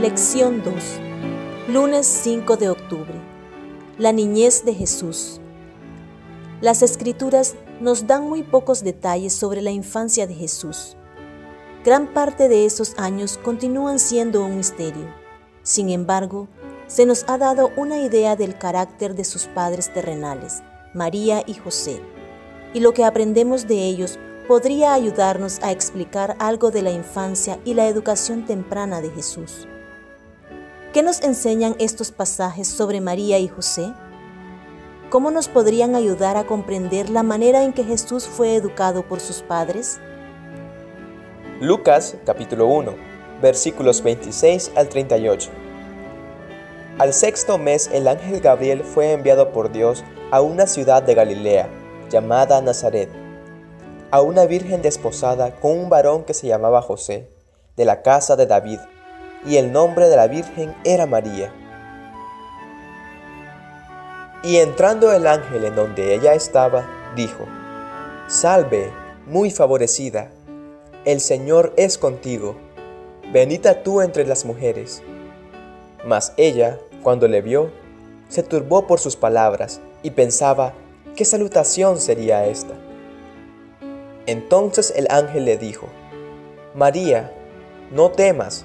Lección 2. Lunes 5 de octubre. La niñez de Jesús. Las escrituras nos dan muy pocos detalles sobre la infancia de Jesús. Gran parte de esos años continúan siendo un misterio. Sin embargo, se nos ha dado una idea del carácter de sus padres terrenales, María y José, y lo que aprendemos de ellos podría ayudarnos a explicar algo de la infancia y la educación temprana de Jesús. ¿Qué nos enseñan estos pasajes sobre María y José? ¿Cómo nos podrían ayudar a comprender la manera en que Jesús fue educado por sus padres? Lucas capítulo 1, versículos 26 al 38. Al sexto mes el ángel Gabriel fue enviado por Dios a una ciudad de Galilea, llamada Nazaret, a una virgen desposada con un varón que se llamaba José, de la casa de David y el nombre de la Virgen era María. Y entrando el ángel en donde ella estaba, dijo, Salve, muy favorecida, el Señor es contigo, bendita tú entre las mujeres. Mas ella, cuando le vio, se turbó por sus palabras y pensaba, ¿qué salutación sería esta? Entonces el ángel le dijo, María, no temas,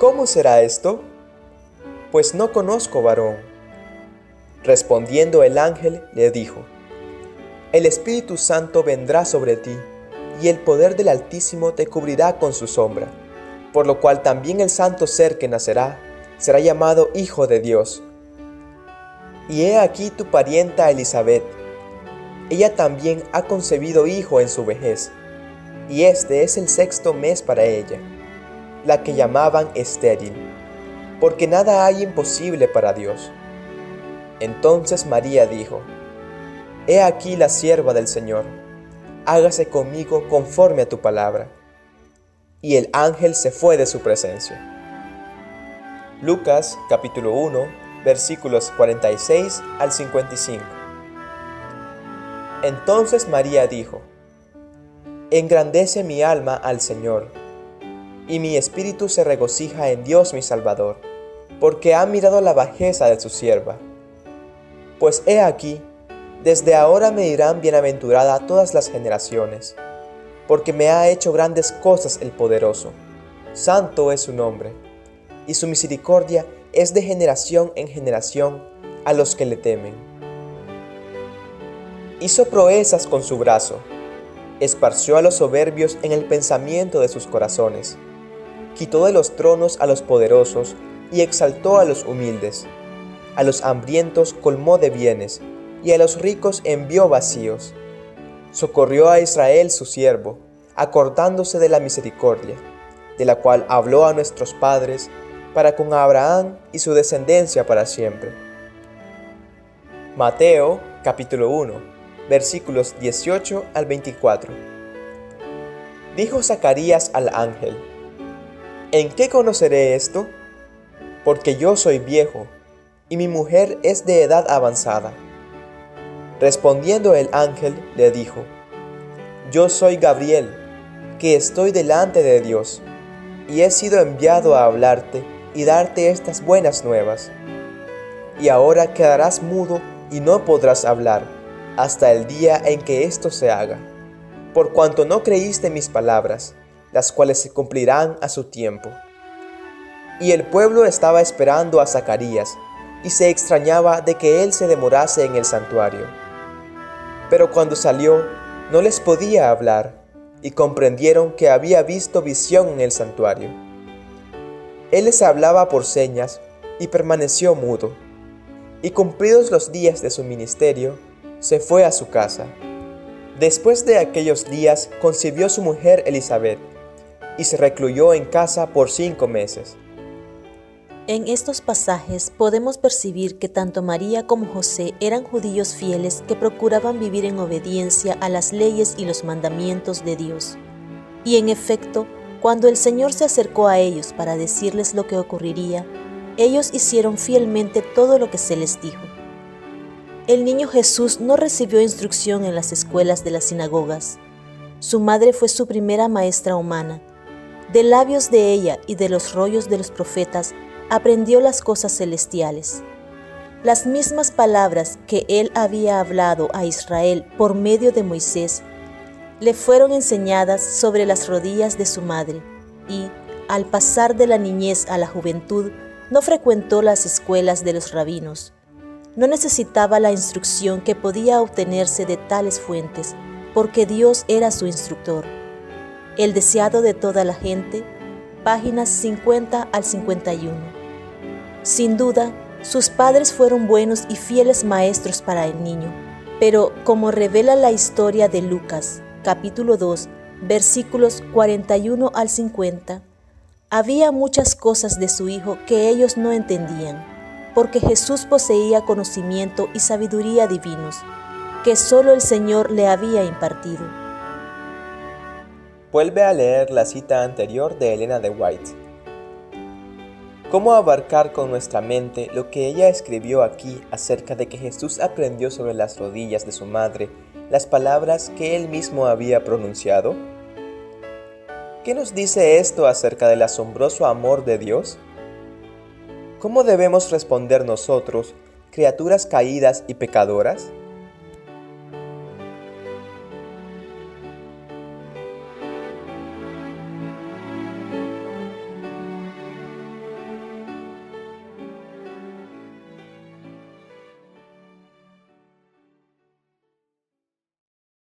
¿Cómo será esto? Pues no conozco varón. Respondiendo el ángel le dijo, El Espíritu Santo vendrá sobre ti, y el poder del Altísimo te cubrirá con su sombra, por lo cual también el santo ser que nacerá será llamado Hijo de Dios. Y he aquí tu parienta Elizabeth, ella también ha concebido hijo en su vejez, y este es el sexto mes para ella la que llamaban estéril, porque nada hay imposible para Dios. Entonces María dijo, He aquí la sierva del Señor, hágase conmigo conforme a tu palabra. Y el ángel se fue de su presencia. Lucas capítulo 1 versículos 46 al 55. Entonces María dijo, Engrandece mi alma al Señor y mi espíritu se regocija en Dios mi Salvador, porque ha mirado la bajeza de su sierva. Pues he aquí, desde ahora me dirán bienaventurada todas las generaciones, porque me ha hecho grandes cosas el poderoso. Santo es su nombre, y su misericordia es de generación en generación a los que le temen. Hizo proezas con su brazo, esparció a los soberbios en el pensamiento de sus corazones quitó de los tronos a los poderosos y exaltó a los humildes. A los hambrientos colmó de bienes, y a los ricos envió vacíos. Socorrió a Israel su siervo, acordándose de la misericordia, de la cual habló a nuestros padres, para con Abraham y su descendencia para siempre. Mateo capítulo 1 versículos 18 al 24. Dijo Zacarías al ángel, ¿En qué conoceré esto? Porque yo soy viejo, y mi mujer es de edad avanzada. Respondiendo el ángel, le dijo, Yo soy Gabriel, que estoy delante de Dios, y he sido enviado a hablarte y darte estas buenas nuevas. Y ahora quedarás mudo y no podrás hablar hasta el día en que esto se haga, por cuanto no creíste mis palabras las cuales se cumplirán a su tiempo. Y el pueblo estaba esperando a Zacarías, y se extrañaba de que él se demorase en el santuario. Pero cuando salió, no les podía hablar, y comprendieron que había visto visión en el santuario. Él les hablaba por señas, y permaneció mudo. Y cumplidos los días de su ministerio, se fue a su casa. Después de aquellos días concibió su mujer Elizabeth, y se recluyó en casa por cinco meses. En estos pasajes podemos percibir que tanto María como José eran judíos fieles que procuraban vivir en obediencia a las leyes y los mandamientos de Dios. Y en efecto, cuando el Señor se acercó a ellos para decirles lo que ocurriría, ellos hicieron fielmente todo lo que se les dijo. El niño Jesús no recibió instrucción en las escuelas de las sinagogas. Su madre fue su primera maestra humana. De labios de ella y de los rollos de los profetas aprendió las cosas celestiales. Las mismas palabras que él había hablado a Israel por medio de Moisés le fueron enseñadas sobre las rodillas de su madre y, al pasar de la niñez a la juventud, no frecuentó las escuelas de los rabinos. No necesitaba la instrucción que podía obtenerse de tales fuentes, porque Dios era su instructor. El deseado de toda la gente, páginas 50 al 51. Sin duda, sus padres fueron buenos y fieles maestros para el niño, pero como revela la historia de Lucas, capítulo 2, versículos 41 al 50, había muchas cosas de su hijo que ellos no entendían, porque Jesús poseía conocimiento y sabiduría divinos, que solo el Señor le había impartido. Vuelve a leer la cita anterior de Elena de White. ¿Cómo abarcar con nuestra mente lo que ella escribió aquí acerca de que Jesús aprendió sobre las rodillas de su madre las palabras que él mismo había pronunciado? ¿Qué nos dice esto acerca del asombroso amor de Dios? ¿Cómo debemos responder nosotros, criaturas caídas y pecadoras?